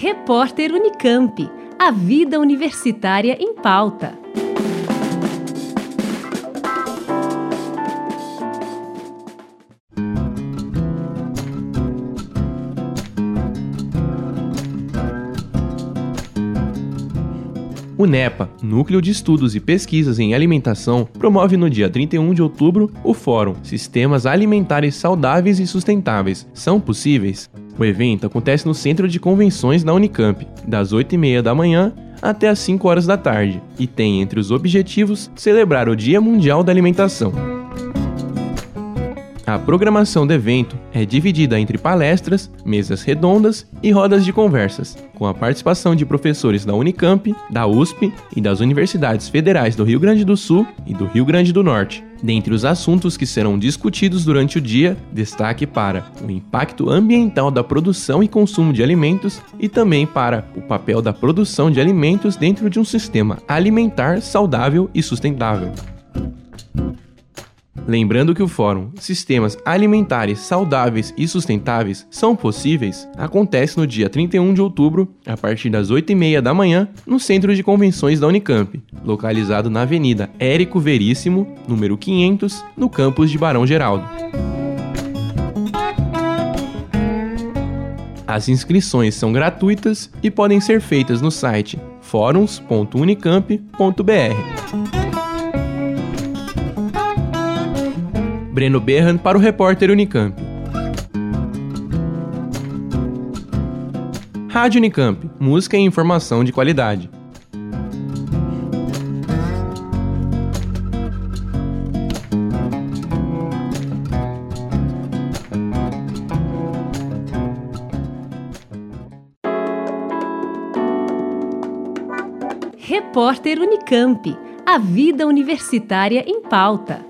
Repórter Unicamp. A vida universitária em pauta. O NEPA, Núcleo de Estudos e Pesquisas em Alimentação, promove no dia 31 de outubro o Fórum Sistemas Alimentares Saudáveis e Sustentáveis. São possíveis? O evento acontece no Centro de Convenções da Unicamp, das 8h30 da manhã até as 5 horas da tarde, e tem entre os objetivos celebrar o Dia Mundial da Alimentação. A programação do evento é dividida entre palestras, mesas redondas e rodas de conversas, com a participação de professores da Unicamp, da USP e das universidades federais do Rio Grande do Sul e do Rio Grande do Norte. Dentre os assuntos que serão discutidos durante o dia, destaque para o impacto ambiental da produção e consumo de alimentos e também para o papel da produção de alimentos dentro de um sistema alimentar saudável e sustentável. Lembrando que o fórum Sistemas Alimentares Saudáveis e Sustentáveis são possíveis acontece no dia 31 de outubro, a partir das 8h30 da manhã, no Centro de Convenções da Unicamp, localizado na Avenida Érico Veríssimo, número 500, no campus de Barão Geraldo. As inscrições são gratuitas e podem ser feitas no site fóruns.unicamp.br. Breno Berran para o repórter Unicamp. Rádio Unicamp, música e informação de qualidade. Repórter Unicamp. A vida universitária em pauta.